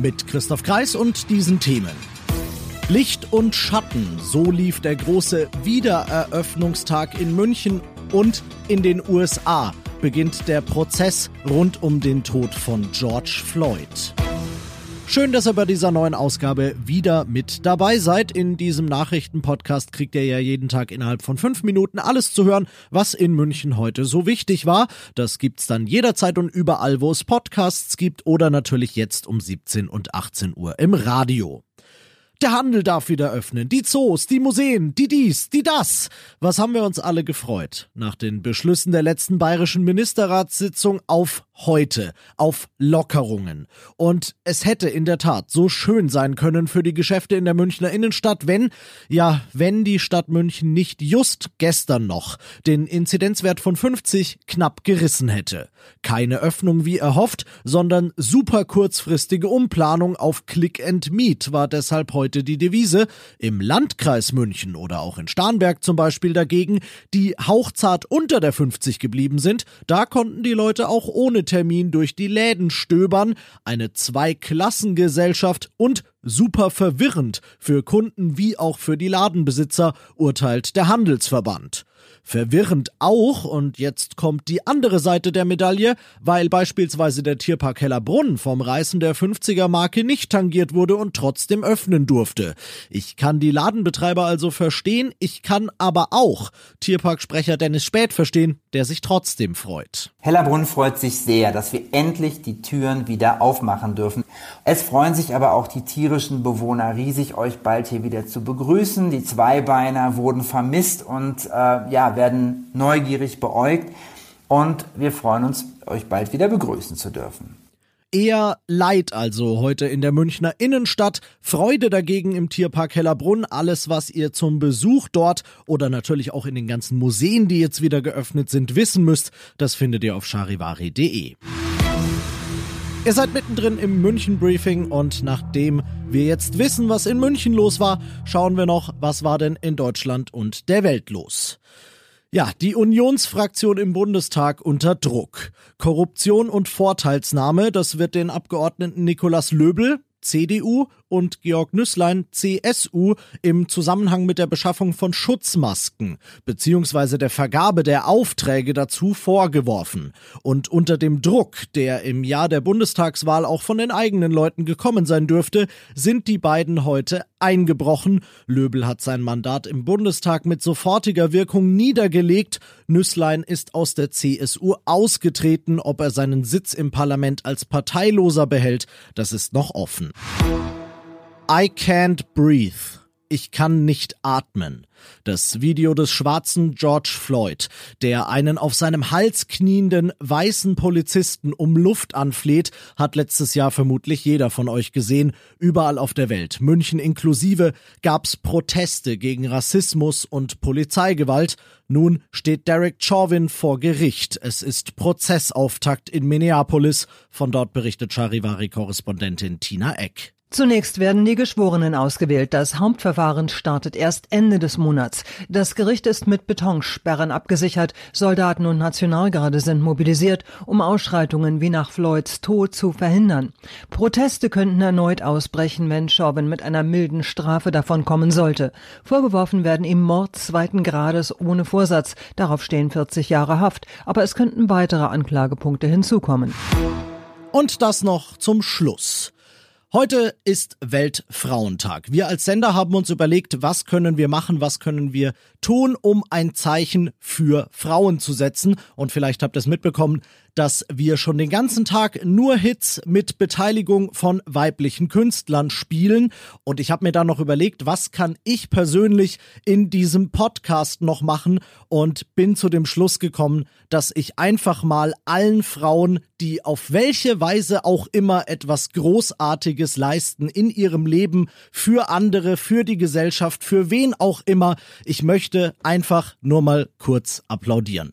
Mit Christoph Kreis und diesen Themen. Licht und Schatten, so lief der große Wiedereröffnungstag in München und in den USA beginnt der Prozess rund um den Tod von George Floyd. Schön, dass ihr bei dieser neuen Ausgabe wieder mit dabei seid. In diesem Nachrichtenpodcast kriegt ihr ja jeden Tag innerhalb von fünf Minuten alles zu hören, was in München heute so wichtig war. Das gibt's dann jederzeit und überall, wo es Podcasts gibt oder natürlich jetzt um 17 und 18 Uhr im Radio. Der Handel darf wieder öffnen, die Zoos, die Museen, die dies, die das. Was haben wir uns alle gefreut nach den Beschlüssen der letzten bayerischen Ministerratssitzung auf heute, auf Lockerungen. Und es hätte in der Tat so schön sein können für die Geschäfte in der Münchner Innenstadt, wenn, ja, wenn die Stadt München nicht just gestern noch den Inzidenzwert von 50 knapp gerissen hätte. Keine Öffnung wie erhofft, sondern super kurzfristige Umplanung auf Click and Meet war deshalb heute die Devise. Im Landkreis München oder auch in Starnberg zum Beispiel dagegen, die hauchzart unter der 50 geblieben sind, da konnten die Leute auch ohne Termin durch die Läden stöbern. Eine Zweiklassengesellschaft und super verwirrend für Kunden wie auch für die Ladenbesitzer, urteilt der Handelsverband. Verwirrend auch, und jetzt kommt die andere Seite der Medaille, weil beispielsweise der Tierpark Hellerbrunn vom Reißen der 50er Marke nicht tangiert wurde und trotzdem öffnen durfte. Ich kann die Ladenbetreiber also verstehen, ich kann aber auch Tierparksprecher Dennis Spät verstehen, der sich trotzdem freut. Hellerbrunn freut sich sehr, dass wir endlich die Türen wieder aufmachen dürfen. Es freuen sich aber auch die tierischen Bewohner riesig, euch bald hier wieder zu begrüßen. Die Zweibeiner wurden vermisst und äh, ja, werden neugierig beäugt und wir freuen uns, euch bald wieder begrüßen zu dürfen. Eher Leid also heute in der Münchner Innenstadt, Freude dagegen im Tierpark Hellerbrunn. Alles, was ihr zum Besuch dort oder natürlich auch in den ganzen Museen, die jetzt wieder geöffnet sind, wissen müsst, das findet ihr auf charivari.de. Ihr seid mittendrin im München Briefing und nachdem wir jetzt wissen, was in München los war, schauen wir noch, was war denn in Deutschland und der Welt los. Ja, die Unionsfraktion im Bundestag unter Druck. Korruption und Vorteilsnahme, das wird den Abgeordneten Nikolaus Löbel, CDU und Georg Nüßlein CSU im Zusammenhang mit der Beschaffung von Schutzmasken bzw. der Vergabe der Aufträge dazu vorgeworfen. Und unter dem Druck, der im Jahr der Bundestagswahl auch von den eigenen Leuten gekommen sein dürfte, sind die beiden heute eingebrochen. Löbel hat sein Mandat im Bundestag mit sofortiger Wirkung niedergelegt. Nüßlein ist aus der CSU ausgetreten. Ob er seinen Sitz im Parlament als Parteiloser behält, das ist noch offen. I can't breathe. Ich kann nicht atmen. Das Video des schwarzen George Floyd, der einen auf seinem Hals knienden weißen Polizisten um Luft anfleht, hat letztes Jahr vermutlich jeder von euch gesehen. Überall auf der Welt, München inklusive, gab's Proteste gegen Rassismus und Polizeigewalt. Nun steht Derek Chauvin vor Gericht. Es ist Prozessauftakt in Minneapolis. Von dort berichtet Charivari-Korrespondentin Tina Eck. Zunächst werden die Geschworenen ausgewählt. Das Hauptverfahren startet erst Ende des Monats. Das Gericht ist mit Betonsperren abgesichert. Soldaten und Nationalgarde sind mobilisiert, um Ausschreitungen wie nach Floyds Tod zu verhindern. Proteste könnten erneut ausbrechen, wenn Chauvin mit einer milden Strafe davonkommen sollte. Vorgeworfen werden ihm Mord zweiten Grades ohne Vorsatz. Darauf stehen 40 Jahre Haft. Aber es könnten weitere Anklagepunkte hinzukommen. Und das noch zum Schluss. Heute ist Weltfrauentag. Wir als Sender haben uns überlegt, was können wir machen, was können wir tun, um ein Zeichen für Frauen zu setzen. Und vielleicht habt ihr es mitbekommen, dass wir schon den ganzen Tag nur Hits mit Beteiligung von weiblichen Künstlern spielen. Und ich habe mir dann noch überlegt, was kann ich persönlich in diesem Podcast noch machen und bin zu dem Schluss gekommen, dass ich einfach mal allen Frauen, die auf welche Weise auch immer etwas Großartiges leisten in ihrem Leben für andere, für die Gesellschaft, für wen auch immer, ich möchte einfach nur mal kurz applaudieren.